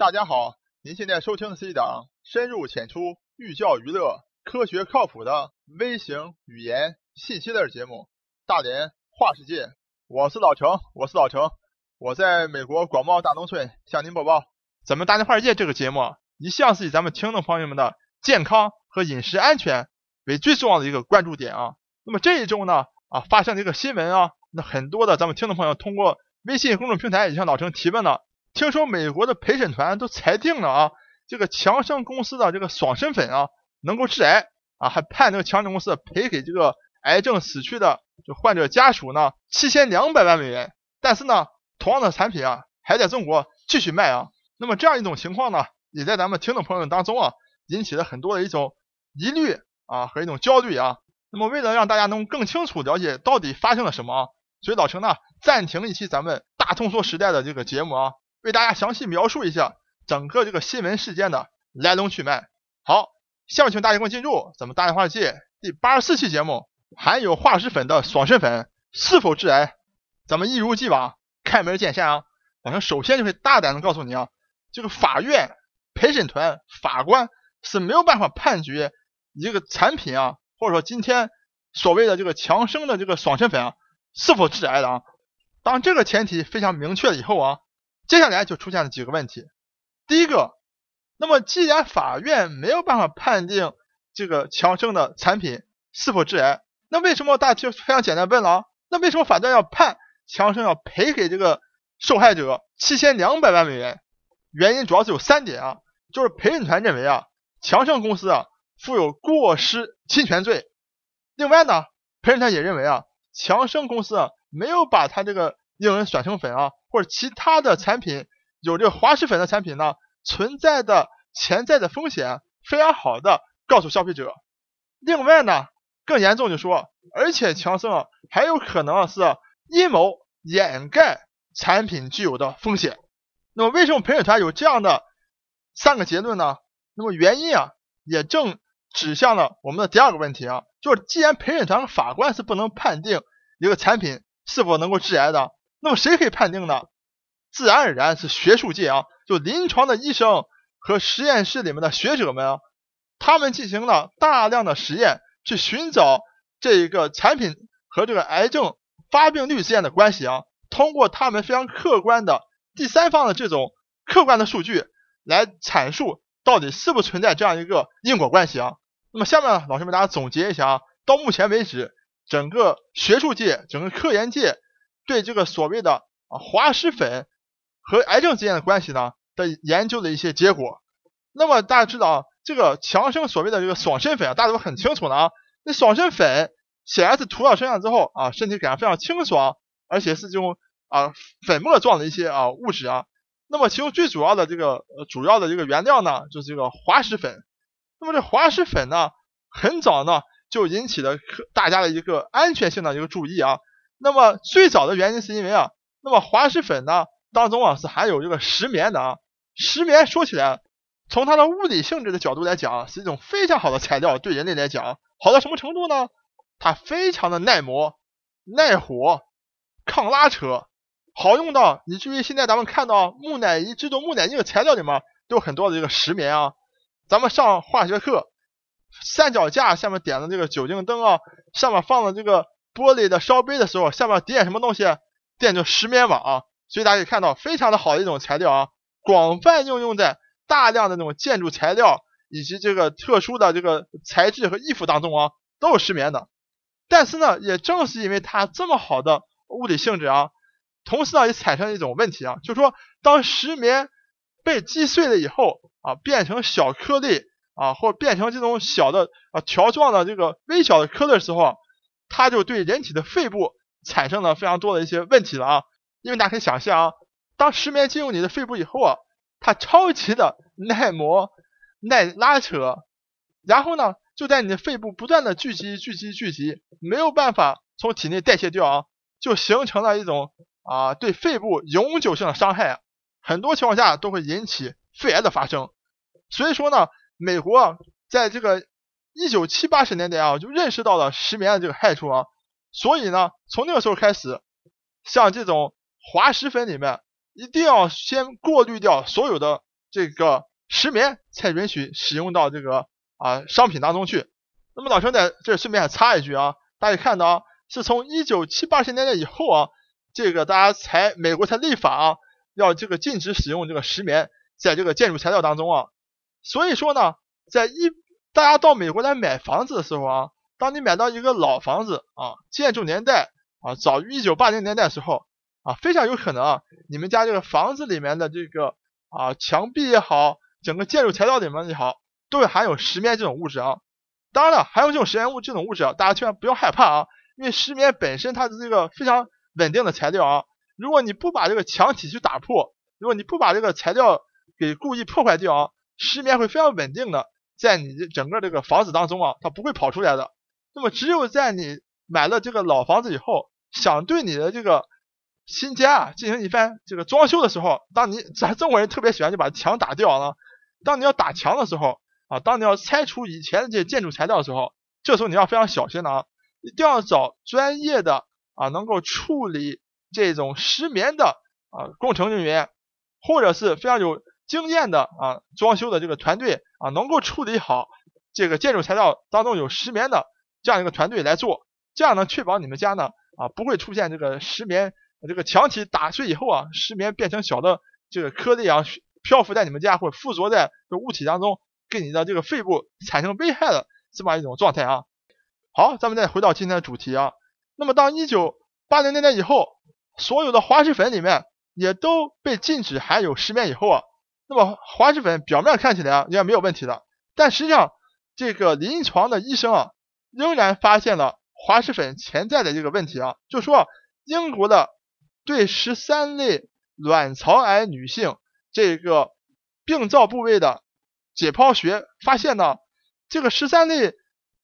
大家好，您现在收听的是一档深入浅出、寓教于乐、科学靠谱的微型语言信息类节目《大连话世界》。我是老程，我是老程，我在美国广袤大农村向您播报。咱们《大连话世界》这个节目一向是以咱们听众朋友们的健康和饮食安全为最重要的一个关注点啊。那么这一周呢啊发生的一个新闻啊，那很多的咱们听众朋友通过微信公众平台也向老程提问了。听说美国的陪审团都裁定了啊，这个强生公司的这个爽身粉啊能够致癌啊，还判这个强生公司赔给这个癌症死去的这患者家属呢七千两百万美元。但是呢，同样的产品啊还在中国继续卖啊。那么这样一种情况呢，也在咱们听众朋友们当中啊引起了很多的一种疑虑啊和一种焦虑啊。那么为了让大家能更清楚了解到底发生了什么啊，所以老陈呢暂停一期咱们大通说时代的这个节目啊。为大家详细描述一下整个这个新闻事件的来龙去脉。好，下面请大家跟我进入咱们大连话界第八十四期节目：含有化石粉的爽身粉是否致癌？咱们一如既往开门见山啊！反正首先就会大胆的告诉你啊，这个法院陪审团法官是没有办法判决一个产品啊，或者说今天所谓的这个强生的这个爽身粉啊是否致癌的啊。当这个前提非常明确了以后啊。接下来就出现了几个问题。第一个，那么既然法院没有办法判定这个强生的产品是否致癌，那为什么大家就非常简单问了啊？那为什么法院要判强生要赔给这个受害者七千两百万美元？原因主要是有三点啊，就是陪审团认为啊，强生公司啊负有过失侵权罪。另外呢，陪审团也认为啊，强生公司啊没有把他这个令人爽身粉啊。或者其他的产品有这个滑石粉的产品呢，存在的潜在的风险非常好的告诉消费者。另外呢，更严重就说，而且强生啊还有可能是阴谋掩盖产品具有的风险。那么为什么陪审团有这样的三个结论呢？那么原因啊也正指向了我们的第二个问题啊，就是既然陪审团和法官是不能判定一个产品是否能够致癌的。那么谁可以判定呢？自然而然是学术界啊，就临床的医生和实验室里面的学者们啊，他们进行了大量的实验，去寻找这一个产品和这个癌症发病率之间的关系啊。通过他们非常客观的第三方的这种客观的数据来阐述到底是不存在这样一个因果关系啊。那么下面老师们大家总结一下啊，到目前为止，整个学术界、整个科研界。对这个所谓的啊滑石粉和癌症之间的关系呢的研究的一些结果，那么大家知道这个强生所谓的这个爽身粉啊，大家都很清楚的啊。那爽身粉显然是涂到身上之后啊，身体感觉非常清爽，而且是这种啊粉末状的一些啊物质啊。那么其中最主要的这个主要的这个原料呢，就是这个滑石粉。那么这滑石粉呢，很早呢就引起了大家的一个安全性的一个注意啊。那么最早的原因是因为啊，那么滑石粉呢当中啊是含有这个石棉的啊，石棉说起来，从它的物理性质的角度来讲，是一种非常好的材料，对人类来讲好到什么程度呢？它非常的耐磨、耐火、抗拉扯，好用到以至于现在咱们看到木乃伊制作木乃伊的材料里面都有很多的这个石棉啊。咱们上化学课，三脚架下面点的这个酒精灯啊，上面放的这个。玻璃的烧杯的时候，下面点什么东西？点就石棉网，所以大家可以看到，非常的好的一种材料啊，广泛应用在大量的那种建筑材料以及这个特殊的这个材质和衣服当中啊，都是石棉的。但是呢，也正是因为它这么好的物理性质啊，同时呢，也产生一种问题啊，就是说，当石棉被击碎了以后啊，变成小颗粒啊，或变成这种小的啊条状的这个微小的颗粒的时候。它就对人体的肺部产生了非常多的一些问题了啊，因为大家可以想象啊，当石棉进入你的肺部以后啊，它超级的耐磨、耐拉扯，然后呢，就在你的肺部不断的聚集、聚集、聚集，没有办法从体内代谢掉啊，就形成了一种啊对肺部永久性的伤害，很多情况下都会引起肺癌的发生。所以说呢，美国在这个。一九七八十年代啊，就认识到了石棉的这个害处啊，所以呢，从那个时候开始，像这种滑石粉里面，一定要先过滤掉所有的这个石棉才允许使用到这个啊商品当中去。那么老陈在这顺便还插一句啊，大家看到啊，是从一九七八十年代以后啊，这个大家才美国才立法啊，要这个禁止使用这个石棉在这个建筑材料当中啊。所以说呢，在一大家到美国来买房子的时候啊，当你买到一个老房子啊，建筑年代啊早于一九八零年代的时候啊，非常有可能啊，你们家这个房子里面的这个啊墙壁也好，整个建筑材料里面也好，都会含有石棉这种物质啊。当然了，含有这种石棉物这种物质啊，大家千万不要害怕啊，因为石棉本身它是这个非常稳定的材料啊。如果你不把这个墙体去打破，如果你不把这个材料给故意破坏掉啊。石棉会非常稳定的在你的整个这个房子当中啊，它不会跑出来的。那么只有在你买了这个老房子以后，想对你的这个新家啊进行一番这个装修的时候，当你咱中国人特别喜欢就把墙打掉了。当你要打墙的时候啊，当你要拆除以前的这些建筑材料的时候，这时候你要非常小心的啊，一定要找专业的啊能够处理这种石棉的啊工程人员，或者是非常有。经验的啊，装修的这个团队啊，能够处理好这个建筑材料当中有石棉的这样一个团队来做，这样呢，确保你们家呢啊不会出现这个石棉这个墙体打碎以后啊，石棉变成小的这个颗粒啊漂浮在你们家或附着在这物体当中，给你的这个肺部产生危害的这么一种状态啊。好，咱们再回到今天的主题啊。那么当一九八零年代以后，所有的滑石粉里面也都被禁止含有石棉以后啊。那么滑石粉表面看起来啊应该没有问题的，但实际上这个临床的医生啊仍然发现了滑石粉潜在的这个问题啊，就说英国的对十三类卵巢癌女性这个病灶部位的解剖学发现呢，这个十三类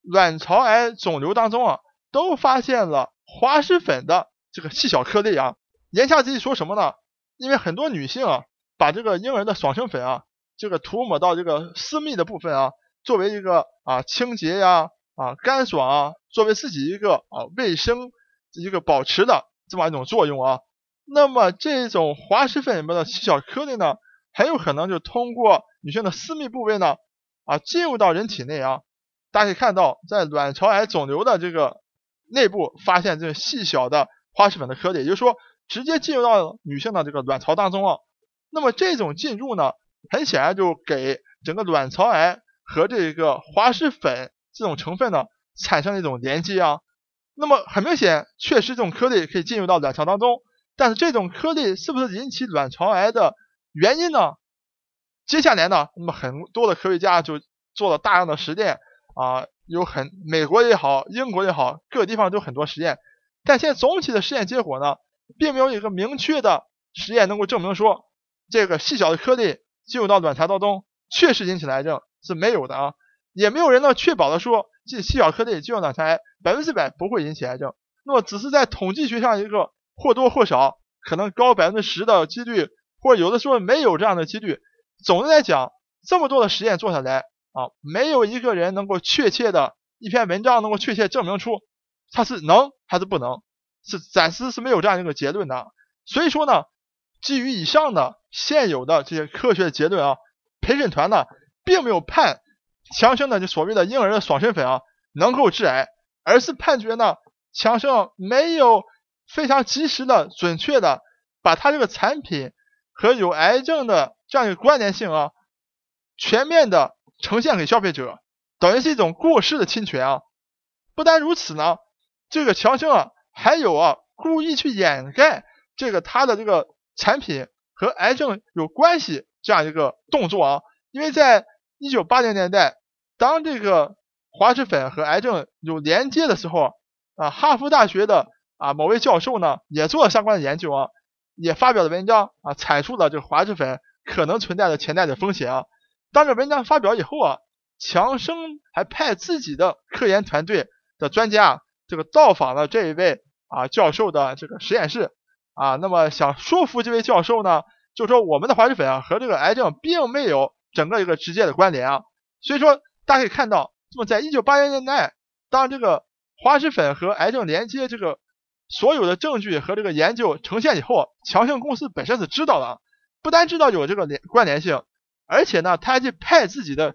卵巢癌肿瘤当中啊都发现了滑石粉的这个细小颗粒啊，言下之意说什么呢？因为很多女性啊。把这个婴儿的爽身粉啊，这个涂抹到这个私密的部分啊，作为一个啊清洁呀啊干爽啊，作为自己一个啊卫生一个保持的这么一种作用啊。那么这种滑石粉里面的细小颗粒呢，很有可能就通过女性的私密部位呢啊进入到人体内啊。大家可以看到，在卵巢癌肿瘤的这个内部发现这细小的滑石粉的颗粒，也就是说直接进入到女性的这个卵巢当中啊。那么这种进入呢，很显然就给整个卵巢癌和这个滑石粉这种成分呢产生了一种连接啊。那么很明显，确实这种颗粒可以进入到卵巢当中，但是这种颗粒是不是引起卵巢癌的原因呢？接下来呢，那么很多的科学家就做了大量的实验啊，有很美国也好，英国也好，各地方都很多实验，但现在总体的实验结果呢，并没有一个明确的实验能够证明说。这个细小的颗粒进入到卵巢当中，确实引起癌症是没有的啊，也没有人能确保的说这细小颗粒进入卵巢百分之百不会引起癌症。那么只是在统计学上一个或多或少可能高百分之十的几率，或者有的时候没有这样的几率。总的来讲，这么多的实验做下来啊，没有一个人能够确切的一篇文章能够确切证明出它是能还是不能，是暂时是没有这样一个结论的。所以说呢。基于以上的现有的这些科学结论啊，陪审团呢并没有判强生的就所谓的婴儿的爽身粉啊能够致癌，而是判决呢强生没有非常及时的准确的把它这个产品和有癌症的这样一个关联性啊全面的呈现给消费者，等于是一种过失的侵权啊。不单如此呢，这个强生啊还有啊故意去掩盖这个它的这个。产品和癌症有关系这样一个动作啊，因为在一九八零年代，当这个滑石粉和癌症有连接的时候啊，哈佛大学的啊某位教授呢也做了相关的研究啊，也发表了文章啊，阐述了这个滑石粉可能存在的潜在的风险啊。当这文章发表以后啊，强生还派自己的科研团队的专家这个到访了这一位啊教授的这个实验室。啊，那么想说服这位教授呢，就说我们的滑石粉啊和这个癌症并没有整个一个直接的关联啊，所以说大家可以看到，那么在一九八零年代，当这个滑石粉和癌症连接这个所有的证据和这个研究呈现以后，强生公司本身是知道的，不单知道有这个连关联性，而且呢，他还去派自己的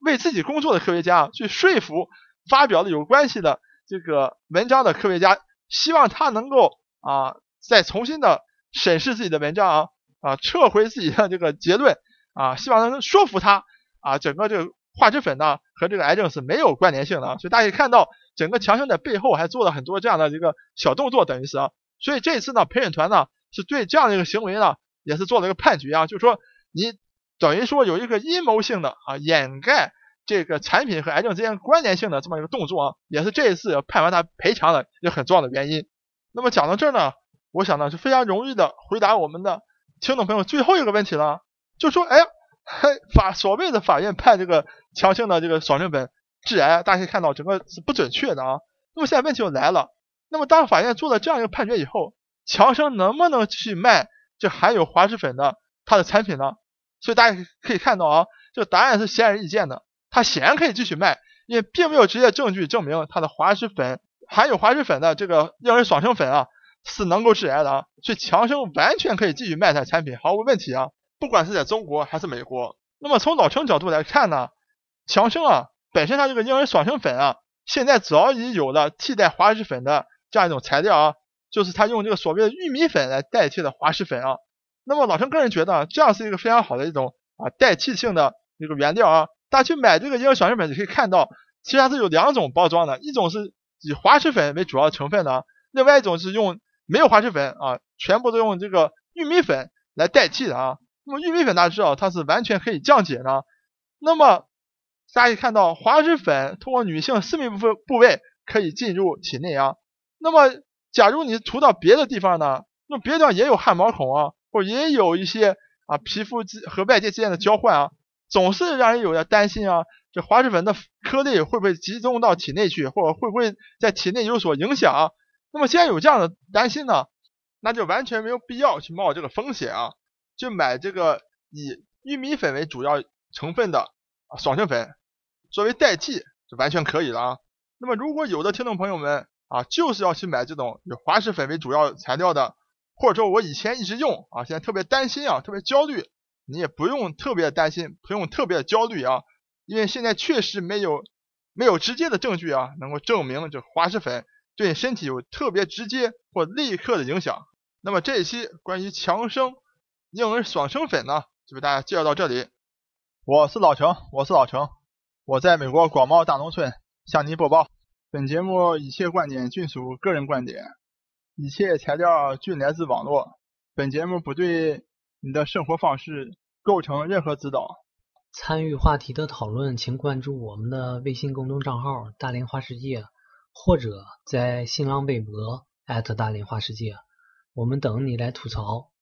为自己工作的科学家去说服发表了有关系的这个文章的科学家，希望他能够啊再重新的审视自己的文章啊啊撤回自己的这个结论啊，希望能说服他啊整个这个化脂粉呢和这个癌症是没有关联性的，所以大家可以看到整个强生在背后还做了很多这样的一个小动作，等于是啊，所以这一次呢陪审团呢是对这样的一个行为呢。也是做了一个判决啊，就是说你等于说有一个阴谋性的啊掩盖这个产品和癌症之间关联性的这么一个动作啊，也是这一次判完他赔偿的一个很重要的原因。那么讲到这儿呢，我想呢是非常容易的回答我们的听众朋友最后一个问题了，就说哎呀，法所谓的法院判这个强生的这个爽身粉致癌，大家可以看到整个是不准确的啊。那么现在问题就来了，那么当法院做了这样一个判决以后，强生能不能继续卖？这含有滑石粉的它的产品呢？所以大家可以看到啊，这个答案是显而易见的，它显然可以继续卖，因为并没有直接证据证明它的滑石粉含有滑石粉的这个婴儿爽身粉啊是能够致癌的啊，所以强生完全可以继续卖它产品，毫无问题啊，不管是在中国还是美国。那么从老陈角度来看呢，强生啊本身它这个婴儿爽身粉啊，现在早已有了替代滑石粉的这样一种材料啊。就是他用这个所谓的玉米粉来代替的滑石粉啊，那么老陈个人觉得这样是一个非常好的一种啊代替性的一个原料啊。大家去买这个婴儿爽身粉，你可以看到，其实它是有两种包装的，一种是以滑石粉为主要成分的，另外一种是用没有滑石粉啊，全部都用这个玉米粉来代替的啊。那么玉米粉大家知道它是完全可以降解的，那么大家可以看到滑石粉通过女性私密部分部位可以进入体内啊，那么。假如你涂到别的地方呢，那别的地方也有汗毛孔啊，或者也有一些啊皮肤和外界之间的交换啊，总是让人有点担心啊，这滑石粉的颗粒会不会集中到体内去，或者会不会在体内有所影响？那么既然有这样的担心呢，那就完全没有必要去冒这个风险啊，就买这个以玉米粉为主要成分的啊爽身粉作为代替就完全可以了啊。那么如果有的听众朋友们，啊，就是要去买这种以滑石粉为主要材料的，或者说我以前一直用啊，现在特别担心啊，特别焦虑，你也不用特别担心，不用特别焦虑啊，因为现在确实没有没有直接的证据啊，能够证明这滑石粉对身体有特别直接或立刻的影响。那么这一期关于强生婴儿爽身粉呢，就为大家介绍到这里。我是老程，我是老程，我在美国广袤大农村向您播报。本节目一切观点均属个人观点，一切材料均来自网络。本节目不对你的生活方式构成任何指导。参与话题的讨论，请关注我们的微信公众账号“大连花世界”，或者在新浪微博大连花世界，我们等你来吐槽。